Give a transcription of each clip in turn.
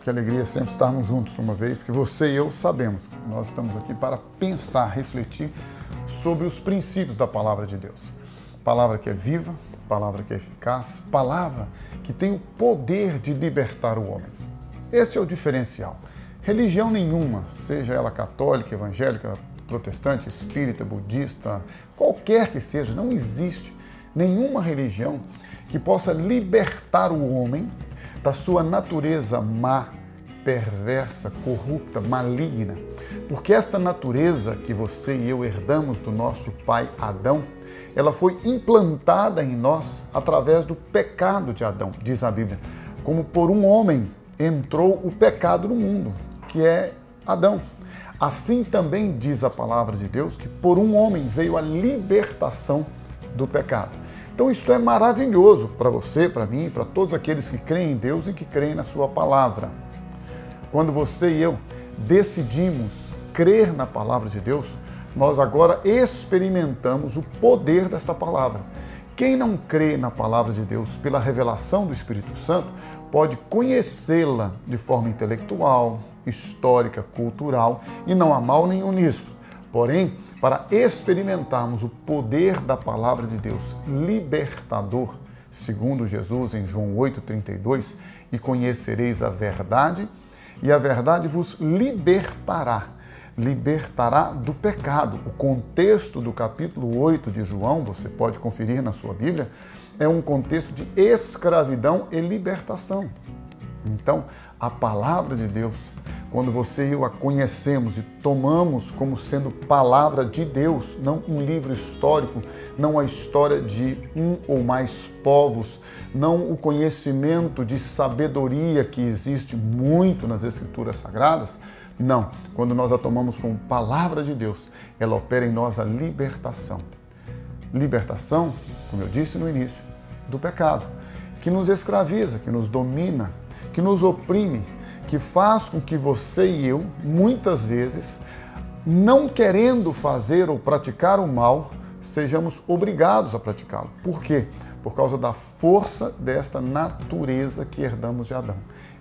Que alegria sempre estarmos juntos, uma vez que você e eu sabemos que nós estamos aqui para pensar, refletir sobre os princípios da palavra de Deus. Palavra que é viva, palavra que é eficaz, palavra que tem o poder de libertar o homem. Este é o diferencial. Religião nenhuma, seja ela católica, evangélica, protestante, espírita, budista, qualquer que seja, não existe nenhuma religião que possa libertar o homem da sua natureza má, perversa, corrupta, maligna. Porque esta natureza que você e eu herdamos do nosso pai Adão, ela foi implantada em nós através do pecado de Adão, diz a Bíblia. Como por um homem entrou o pecado no mundo, que é Adão. Assim também diz a palavra de Deus que por um homem veio a libertação do pecado. Então isso é maravilhoso para você, para mim, para todos aqueles que creem em Deus e que creem na sua palavra. Quando você e eu decidimos crer na palavra de Deus, nós agora experimentamos o poder desta palavra. Quem não crê na palavra de Deus pela revelação do Espírito Santo pode conhecê-la de forma intelectual, histórica, cultural e não há mal nenhum nisso. Porém, para experimentarmos o poder da palavra de Deus libertador, segundo Jesus em João 8,32, e conhecereis a verdade, e a verdade vos libertará. Libertará do pecado. O contexto do capítulo 8 de João, você pode conferir na sua Bíblia, é um contexto de escravidão e libertação. Então, a palavra de Deus, quando você e eu a conhecemos e tomamos como sendo palavra de Deus, não um livro histórico, não a história de um ou mais povos, não o conhecimento de sabedoria que existe muito nas Escrituras Sagradas, não. Quando nós a tomamos como palavra de Deus, ela opera em nós a libertação. Libertação, como eu disse no início, do pecado, que nos escraviza, que nos domina, que nos oprime, que faz com que você e eu, muitas vezes, não querendo fazer ou praticar o mal, sejamos obrigados a praticá-lo. Por quê? Por causa da força desta natureza que herdamos de Adão.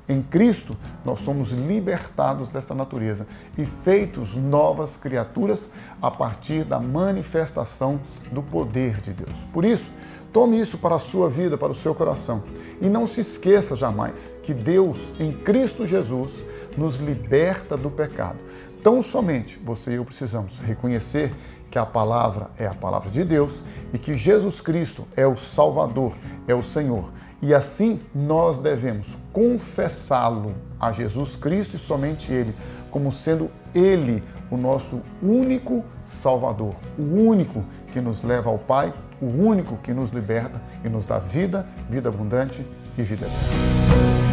Em Cristo, nós somos libertados dessa natureza e feitos novas criaturas a partir da manifestação do poder de Deus. Por isso, Tome isso para a sua vida, para o seu coração. E não se esqueça jamais que Deus, em Cristo Jesus, nos liberta do pecado. Tão somente você e eu precisamos reconhecer que a palavra é a palavra de Deus e que Jesus Cristo é o Salvador, é o Senhor. E assim nós devemos confessá-lo a Jesus Cristo e somente Ele, como sendo Ele o nosso único Salvador, o único que nos leva ao Pai o único que nos liberta e nos dá vida, vida abundante e vida eterna.